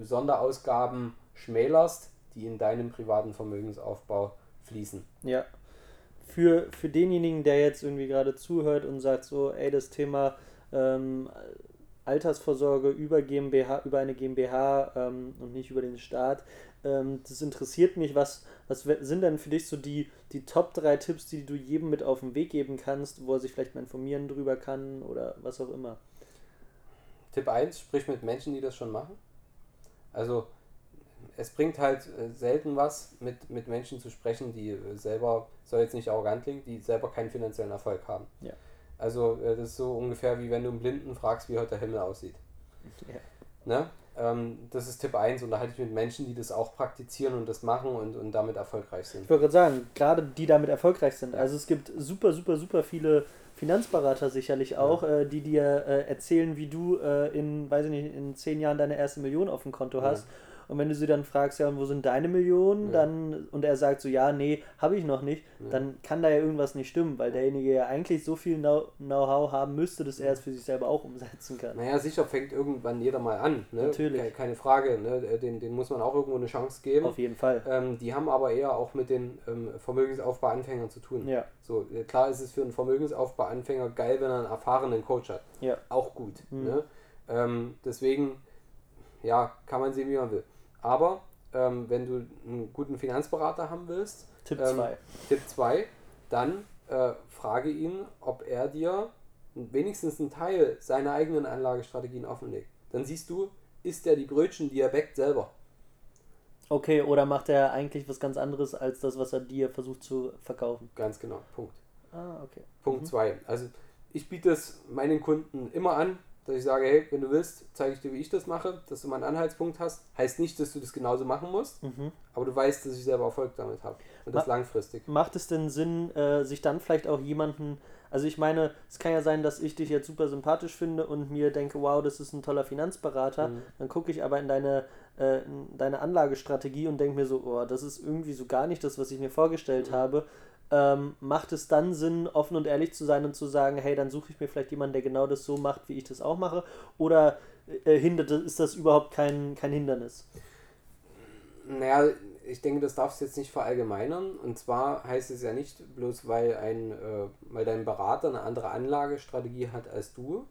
Sonderausgaben schmälerst, die in deinem privaten Vermögensaufbau fließen. Ja. Für, für denjenigen, der jetzt irgendwie gerade zuhört und sagt so, ey, das Thema ähm, Altersvorsorge über GmbH, über eine GmbH ähm, und nicht über den Staat, ähm, das interessiert mich. Was, was sind denn für dich so die, die Top 3 Tipps, die du jedem mit auf den Weg geben kannst, wo er sich vielleicht mal informieren drüber kann oder was auch immer? Tipp 1, sprich mit Menschen, die das schon machen. Also es bringt halt äh, selten was, mit, mit Menschen zu sprechen, die äh, selber, soll jetzt nicht arrogant klingen, die selber keinen finanziellen Erfolg haben. Ja. Also äh, das ist so ungefähr wie wenn du einen Blinden fragst, wie heute der Himmel aussieht. Ja. Ne? Ähm, das ist Tipp 1 und da halte ich mit Menschen, die das auch praktizieren und das machen und, und damit erfolgreich sind. Ich wollte gerade sagen, gerade die damit erfolgreich sind. Ja. Also es gibt super, super, super viele Finanzberater sicherlich auch, äh, die dir äh, erzählen, wie du äh, in, weiß ich nicht, in zehn Jahren deine erste Million auf dem Konto hast. Und wenn du sie dann fragst, ja, und wo sind deine Millionen, Ja. dann und er sagt so, ja, nee, habe ich noch nicht, Ja. dann kann da ja irgendwas nicht stimmen, weil derjenige ja eigentlich so viel Know- Know-how haben müsste, dass er es für sich selber auch umsetzen kann. Naja, sicher fängt irgendwann jeder mal an. Ne? Natürlich. Ke- Keine Frage. Ne? Den, den muss man auch irgendwo eine Chance geben. Auf jeden Fall. Ähm, die haben aber eher auch mit den ähm, Vermögensaufbau-Anfängern zu tun. Ja, So, äh, klar ist es für einen Vermögensaufbau-Anfänger geil, wenn er einen erfahrenen Coach hat. ja, Auch gut. Mhm. Ne? Ähm, deswegen, ja, kann man sehen, wie man will. Aber ähm, wenn du einen guten Finanzberater haben willst, Tipp Ähm, 2. Tipp 2, dann äh, frage ihn, ob er dir wenigstens einen Teil seiner eigenen Anlagestrategien offenlegt. Dann siehst du, isst er die Brötchen, die er backt, selber. Okay, oder macht er eigentlich was ganz anderes als das, was er dir versucht zu verkaufen? Ganz genau. Punkt. Ah, okay. Punkt Mhm. 2. Also ich biete es meinen Kunden immer an, dass ich sage, hey, wenn du willst, zeige ich dir, wie ich das mache, dass du mal einen Anhaltspunkt hast. Heißt nicht, dass du das genauso machen musst, Mhm. aber du weißt, dass ich selber Erfolg damit habe. Und das Ma- langfristig. Macht es denn Sinn, äh, sich dann vielleicht auch jemanden, also ich meine, es kann ja sein, dass ich dich jetzt super sympathisch finde und mir denke, wow, das ist ein toller Finanzberater, Mhm. dann gucke ich aber in deine, äh, in deine Anlagestrategie und denke mir so, oh, das ist irgendwie so gar nicht das, was ich mir vorgestellt Mhm. habe. Ähm, macht es dann Sinn, offen und ehrlich zu sein und zu sagen, hey, dann suche ich mir vielleicht jemanden, der genau das so macht, wie ich das auch mache? Oder äh, hindert, ist das überhaupt kein, kein Hindernis? Naja, ich denke, das darfst du jetzt nicht verallgemeinern. Und zwar heißt es ja nicht bloß, weil ein, äh, weil dein Berater eine andere Anlagestrategie hat als du,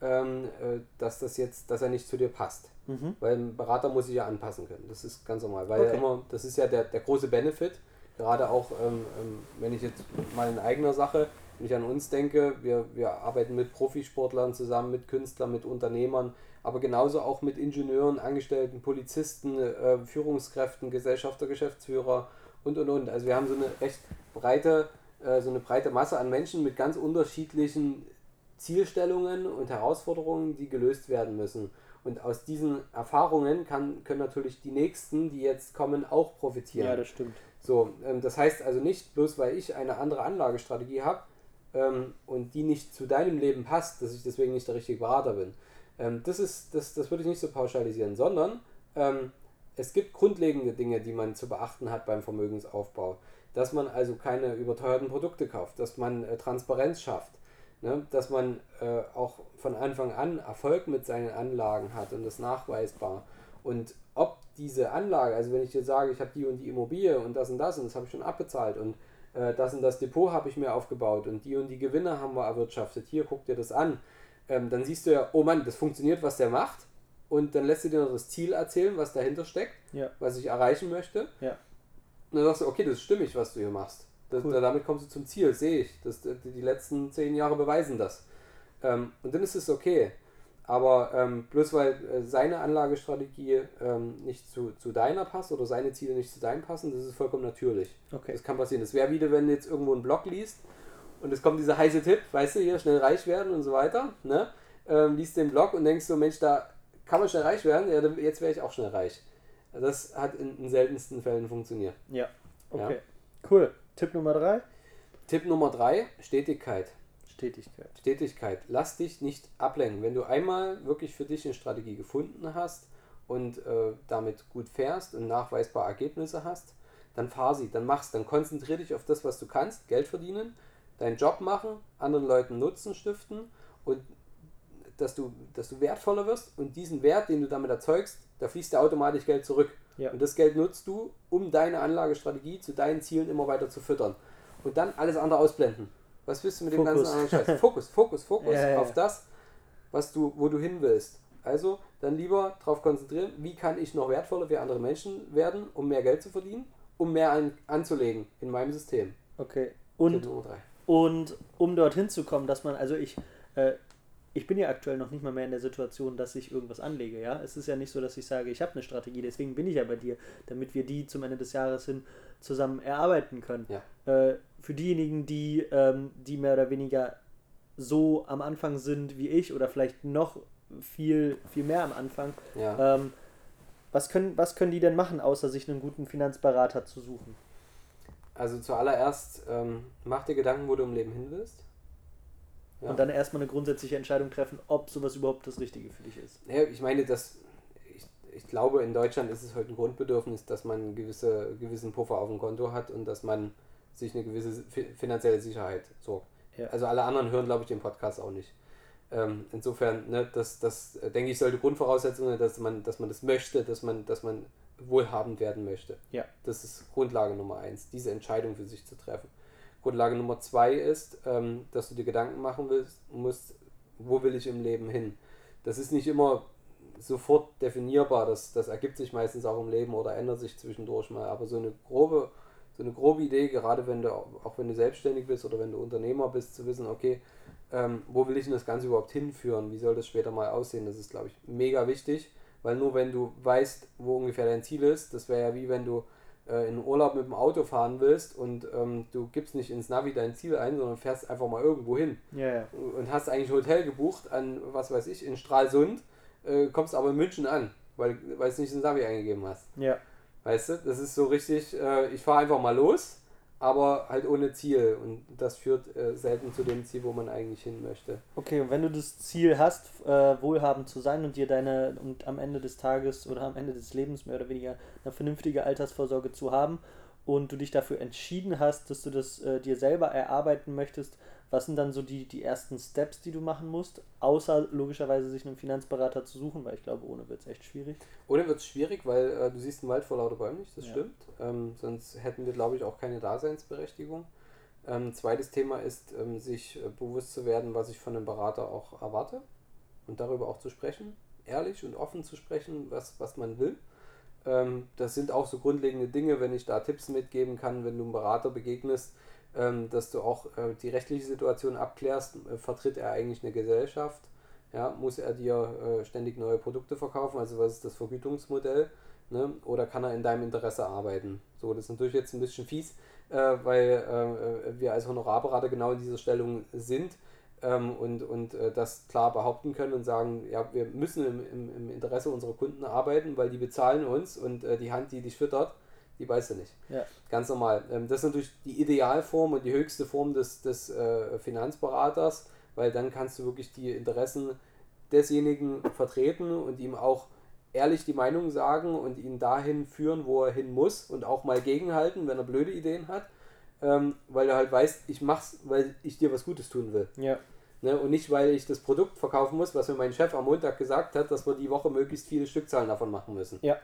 ähm, äh, dass das jetzt, dass er nicht zu dir passt. Mhm. Weil ein Berater muss sich ja anpassen können. Das ist ganz normal. Weil Okay. immer, das ist ja der, der große Benefit. Gerade auch, ähm, ähm, wenn ich jetzt mal in eigener Sache, wenn ich an uns denke, wir, wir arbeiten mit Profisportlern zusammen, mit Künstlern, mit Unternehmern, aber genauso auch mit Ingenieuren, Angestellten, Polizisten, äh, Führungskräften, Gesellschafter, Geschäftsführer und und und. Also wir haben so eine recht breite, äh, so eine breite Masse an Menschen mit ganz unterschiedlichen Zielstellungen und Herausforderungen, die gelöst werden müssen. Und aus diesen Erfahrungen kann, können natürlich die nächsten, die jetzt kommen, auch profitieren. Ja, das stimmt. So, ähm, das heißt also nicht, bloß weil ich eine andere Anlagestrategie habe ähm, und die nicht zu deinem Leben passt, dass ich deswegen nicht der richtige Berater bin. Ähm, das, ist, das, das würde ich nicht so pauschalisieren, sondern ähm, es gibt grundlegende Dinge, die man zu beachten hat beim Vermögensaufbau. Dass man also keine überteuerten Produkte kauft, dass man äh, Transparenz schafft, Ne? Dass man äh, auch von Anfang an Erfolg mit seinen Anlagen hat und das nachweisbar. Und ob diese Anlage, also wenn ich dir sage, ich habe die und die Immobilie und das und das und das habe ich schon abbezahlt und äh, das und das Depot habe ich mir aufgebaut und die und die Gewinne haben wir erwirtschaftet, hier guck dir das an, ähm, dann siehst du ja, oh Mann, das funktioniert, was der macht und dann lässt du dir noch das Ziel erzählen, was dahinter steckt, Ja. was ich erreichen möchte. Ja. Und dann sagst du, okay, das ist stimmig, was du hier machst. Das, Cool. Damit kommst du zum Ziel, sehe ich. Das, die, die letzten zehn Jahre beweisen das. Ähm, und dann ist es okay. Aber ähm, bloß weil äh, seine Anlagestrategie ähm, nicht zu, zu deiner passt oder seine Ziele nicht zu deinem passen, das ist vollkommen natürlich. Okay. Das kann passieren. Das wäre wieder, wenn du jetzt irgendwo einen Blog liest und es kommt dieser heiße Tipp, weißt du, hier schnell reich werden und so weiter. Ne? Ähm, liest den Blog und denkst so, Mensch, da kann man schnell reich werden, ja, jetzt wäre ich auch schnell reich. Das hat in den seltensten Fällen funktioniert. Ja. Okay. Cool. Tipp Nummer drei. Tipp Nummer drei, Stetigkeit. Stetigkeit. Stetigkeit. Lass dich nicht ablenken. Wenn du einmal wirklich für dich eine Strategie gefunden hast und äh, damit gut fährst und nachweisbare Ergebnisse hast, dann fahr sie, dann mach's, dann konzentrier dich auf das, was du kannst, Geld verdienen, deinen Job machen, anderen Leuten Nutzen stiften und dass du, dass du wertvoller wirst und diesen Wert, den du damit erzeugst, da fließt dir automatisch Geld zurück. Ja. Und das Geld nutzt du, um deine Anlagestrategie zu deinen Zielen immer weiter zu füttern. Und dann alles andere ausblenden. Was willst du mit dem Fokus. ganzen anderen Scheiß? Fokus, Fokus, Fokus Ja, auf das, was du, wo du hin willst. Also dann lieber darauf konzentrieren, wie kann ich noch wertvoller für andere Menschen werden, um mehr Geld zu verdienen, um mehr an, anzulegen in meinem System. Okay. Und, und um dorthin zu kommen, dass man, also ich, äh, ich bin ja aktuell noch nicht mal mehr in der Situation, dass ich irgendwas anlege, ja. Es ist ja nicht so, dass ich sage, ich habe eine Strategie, deswegen bin ich ja bei dir, damit wir die zum Ende des Jahres hin zusammen erarbeiten können. Ja. Äh, für diejenigen, die, ähm, die mehr oder weniger so am Anfang sind wie ich oder vielleicht noch viel, viel mehr am Anfang, Ja. ähm, was, können, was können die denn machen, außer sich einen guten Finanzberater zu suchen? Also zuallererst ähm, mach dir Gedanken, wo du im Leben hin willst. Ja. Und dann erstmal eine grundsätzliche Entscheidung treffen, ob sowas überhaupt das Richtige für dich ist. Ja, ich meine, dass ich, ich glaube, in Deutschland ist es heute ein Grundbedürfnis, dass man einen gewisse, gewissen Puffer auf dem Konto hat und dass man sich eine gewisse fi- finanzielle Sicherheit sorgt. Ja. Also alle anderen hören, glaube ich, den Podcast auch nicht. Ähm, insofern, ne, das, das äh, denke ich, sollte Grundvoraussetzung sein, dass man, dass man das möchte, dass man, dass man wohlhabend werden möchte. Ja. Das ist Grundlage Nummer eins, diese Entscheidung für sich zu treffen. Grundlage Nummer zwei ist, ähm, dass du dir Gedanken machen willst, musst, wo will ich im Leben hin? Das ist nicht immer sofort definierbar, das, das ergibt sich meistens auch im Leben oder ändert sich zwischendurch mal, aber so eine grobe, so eine grobe Idee, gerade wenn du, auch wenn du selbstständig bist oder wenn du Unternehmer bist, zu wissen, okay, ähm, wo will ich denn das Ganze überhaupt hinführen? Wie soll das später mal aussehen? Das ist, glaube ich, mega wichtig, weil nur wenn du weißt, wo ungefähr dein Ziel ist, das wäre ja wie wenn du äh, in Urlaub mit dem Auto fahren willst und ähm, du gibst nicht ins Navi dein Ziel ein, sondern fährst einfach mal irgendwo hin Ja, ja. und hast eigentlich ein Hotel gebucht an, was weiß ich, in Stralsund, äh, kommst aber in München an, weil, weil es nicht ins Navi eingegeben hast. Ja. Weißt du, das ist so richtig, äh, ich fahre einfach mal los, aber halt ohne Ziel und das führt äh, selten zu dem Ziel, wo man eigentlich hin möchte. Okay, und wenn du das Ziel hast, äh, wohlhabend zu sein und dir deine und am Ende des Tages oder am Ende des Lebens mehr oder weniger eine vernünftige Altersvorsorge zu haben und du dich dafür entschieden hast, dass du das äh, dir selber erarbeiten möchtest, was sind dann so die, die ersten Steps, die du machen musst, außer logischerweise sich einen Finanzberater zu suchen, weil ich glaube, ohne wird es echt schwierig. Ohne wird es schwierig, weil äh, du siehst einen Wald vor lauter Bäumen nicht, das Ja. stimmt. Ähm, sonst hätten wir, glaube ich, auch keine Daseinsberechtigung. Ähm, zweites Thema ist, ähm, sich äh, bewusst zu werden, was ich von einem Berater auch erwarte und darüber auch zu sprechen, ehrlich und offen zu sprechen, was, was man will. Ähm, das sind auch so grundlegende Dinge, wenn ich da Tipps mitgeben kann, wenn du einem Berater begegnest, ähm, dass du auch äh, die rechtliche Situation abklärst. Äh, vertritt er eigentlich eine Gesellschaft? Ja, muss er dir äh, ständig neue Produkte verkaufen? Also was ist das Vergütungsmodell? Ne? Oder kann er in deinem Interesse arbeiten? So, das ist natürlich jetzt ein bisschen fies, äh, weil äh, wir als Honorarberater genau in dieser Stellung sind ähm, und, und äh, das klar behaupten können und sagen, ja, wir müssen im, im, im Interesse unserer Kunden arbeiten, weil die bezahlen uns und die Hand, die dich füttert, die weißt du nicht. Ja. Ganz normal. Ähm, das ist natürlich die Idealform und die höchste Form des, des äh, Finanzberaters, weil dann kannst du wirklich die Interessen desjenigen vertreten und ihm auch ehrlich die Meinung sagen und ihn dahin führen, wo er hin muss und auch mal gegenhalten, wenn er blöde Ideen hat, ähm, weil er halt weiß, ich mach's, weil ich dir was Gutes tun will. Ja. Ne? Und nicht, weil ich das Produkt verkaufen muss, was mir mein Chef am Montag gesagt hat, dass wir die Woche möglichst viele Stückzahlen davon machen müssen. Ja.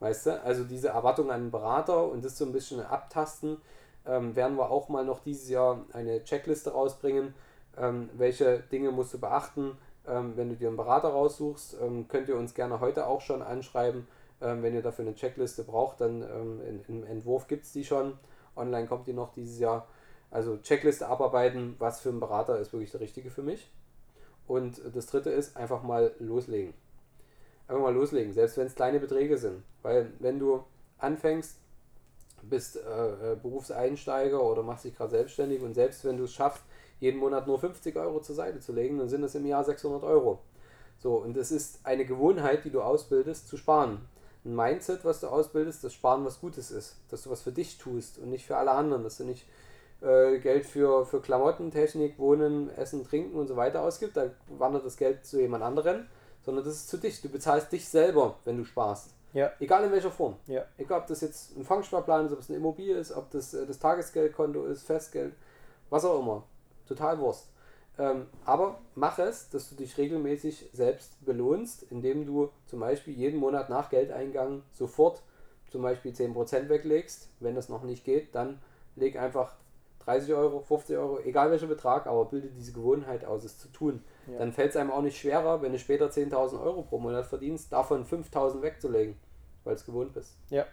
Weißt du? Also diese Erwartung an den Berater und das so ein bisschen abtasten, ähm, werden wir auch mal noch dieses Jahr eine Checkliste rausbringen. Ähm, welche Dinge musst du beachten, ähm, wenn du dir einen Berater raussuchst? Ähm, könnt ihr uns gerne heute auch schon anschreiben. Ähm, wenn ihr dafür eine Checkliste braucht, dann ähm, in, im Entwurf gibt es die schon. Online kommt die noch dieses Jahr. Also Checkliste abarbeiten, was für ein Berater ist wirklich der richtige für mich. Und das dritte ist einfach mal loslegen. Einfach mal loslegen, selbst wenn es kleine Beträge sind. Weil wenn du anfängst, bist äh, äh Berufseinsteiger oder machst dich gerade selbstständig und selbst wenn du es schaffst, jeden Monat nur 50 Euro zur Seite zu legen, dann sind das im Jahr 600 Euro. So, und es ist eine Gewohnheit, die du ausbildest, zu sparen. Ein Mindset, was du ausbildest, dass Sparen was Gutes ist. Dass du was für dich tust und nicht für alle anderen. Dass du nicht äh, Geld für, für Klamotten, Technik, Wohnen, Essen, Trinken und so weiter ausgibst. Da wandert das Geld zu jemand anderem. Sondern das ist zu dich. Du bezahlst dich selber, wenn du sparst. Ja. Egal in welcher Form. Ja. Egal, ob das jetzt ein Fangsparplan ist, ob es eine Immobilie ist, ob das äh, das Tagesgeldkonto ist, Festgeld, was auch immer. Total Wurst. Ähm, aber mach es, dass du dich regelmäßig selbst belohnst, indem du zum Beispiel jeden Monat nach Geldeingang sofort zum Beispiel 10% weglegst. Wenn das noch nicht geht, dann leg einfach 30 Euro, 50 Euro, egal welcher Betrag, aber bilde diese Gewohnheit aus, es zu tun. Ja. Dann fällt es einem auch nicht schwerer, wenn du später 10.000 Euro pro Monat verdienst, davon 5.000 wegzulegen, weil es gewohnt bist. Ja,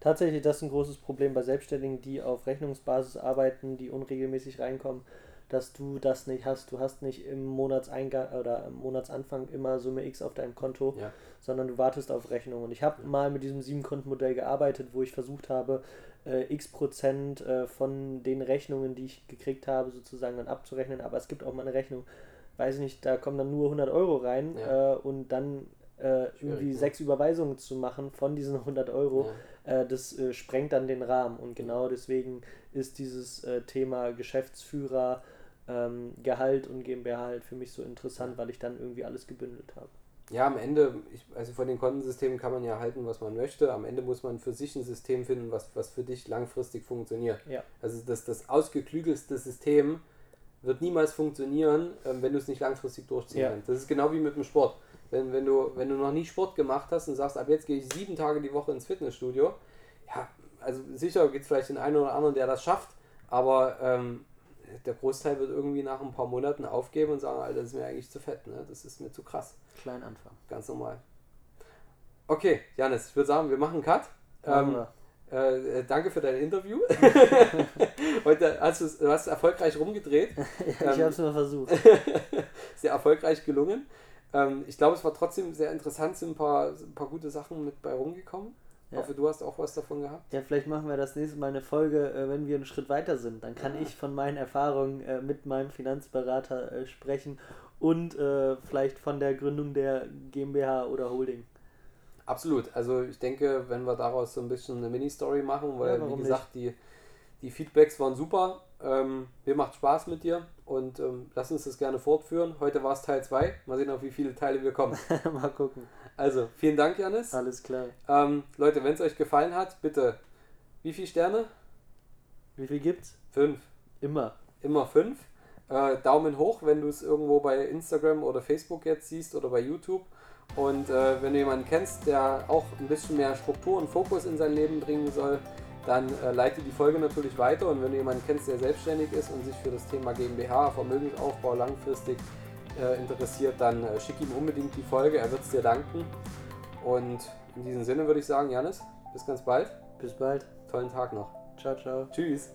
tatsächlich, das ist ein großes Problem bei Selbstständigen, die auf Rechnungsbasis arbeiten, die unregelmäßig reinkommen dass du das nicht hast. Du hast nicht im Monatseingang oder im Monatsanfang immer Summe X auf deinem Konto, ja. sondern du wartest auf Rechnung. Und ich habe mal mit diesem Siebenkontenmodell gearbeitet, wo ich versucht habe, äh, x Prozent äh, von den Rechnungen, die ich gekriegt habe, sozusagen dann abzurechnen. Aber es gibt auch mal eine Rechnung, weiß ich nicht, da kommen dann nur 100 Euro rein ja. äh, und dann äh, irgendwie sechs Überweisungen zu machen von diesen 100 Euro, ja. äh, das äh, sprengt dann den Rahmen. Und genau deswegen ist dieses Thema Geschäftsführer ähm, Gehalt und GmbH halt für mich so interessant, weil ich dann irgendwie alles gebündelt habe. Ja, am Ende, ich, also von den Kontensystemen kann man ja halten, was man möchte. Am Ende muss man für sich ein System finden, was, was für dich langfristig funktioniert. Ja. Also das, das ausgeklügelste System wird niemals funktionieren, ähm, wenn du es nicht langfristig durchziehen ja. kannst. Das ist genau wie mit dem Sport. Wenn, wenn, du, wenn du noch nie Sport gemacht hast und sagst, ab jetzt gehe ich sieben Tage die Woche ins Fitnessstudio, ja, also sicher gibt es vielleicht den einen oder anderen, der das schafft, aber ähm, der Großteil wird irgendwie nach ein paar Monaten aufgeben und sagen, Alter, das ist mir eigentlich zu fett, ne? das ist mir zu krass. Klein Anfang. Ganz normal. Okay, Janis, ich würde sagen, wir machen einen Cut. Ähm, äh, danke für dein Interview. Heute hast du, hast erfolgreich rumgedreht. ich ähm, habe es mal versucht. sehr erfolgreich gelungen. Ähm, ich glaube, es war trotzdem sehr interessant, sind ein paar, ein paar gute Sachen mit bei rumgekommen. Ich hoffe, du hast auch was davon gehabt. Ja, vielleicht machen wir das nächste Mal eine Folge, äh, wenn wir einen Schritt weiter sind. Dann kann ja. ich von meinen Erfahrungen äh, mit meinem Finanzberater äh, sprechen und vielleicht von der Gründung der GmbH oder Holding. Absolut. Also ich denke, wenn wir daraus so ein bisschen eine Mini-Story machen, weil ja, wie gesagt, die, die Feedbacks waren super. Ähm, mir macht Spaß mit dir und ähm, lass uns das gerne fortführen. Heute war es Teil 2. Mal sehen, auf wie viele Teile wir kommen. Mal gucken. Also, vielen Dank, Janis. Alles klar. Ähm, Leute, wenn es euch gefallen hat, bitte, wie viele Sterne? Wie viel gibt's? Fünf. Immer. Immer fünf. Äh, Daumen hoch, wenn du es irgendwo bei Instagram oder Facebook jetzt siehst oder bei YouTube. Und äh, wenn du jemanden kennst, der auch ein bisschen mehr Struktur und Fokus in sein Leben bringen soll, dann äh, leite die Folge natürlich weiter. Und wenn du jemanden kennst, der selbstständig ist und sich für das Thema GmbH, Vermögensaufbau langfristig äh, interessiert, dann äh, schick ihm unbedingt die Folge, er wird es dir danken. Und in diesem Sinne würde ich sagen, Janis, bis ganz bald. Bis bald. Tollen Tag noch. Ciao, ciao. Tschüss.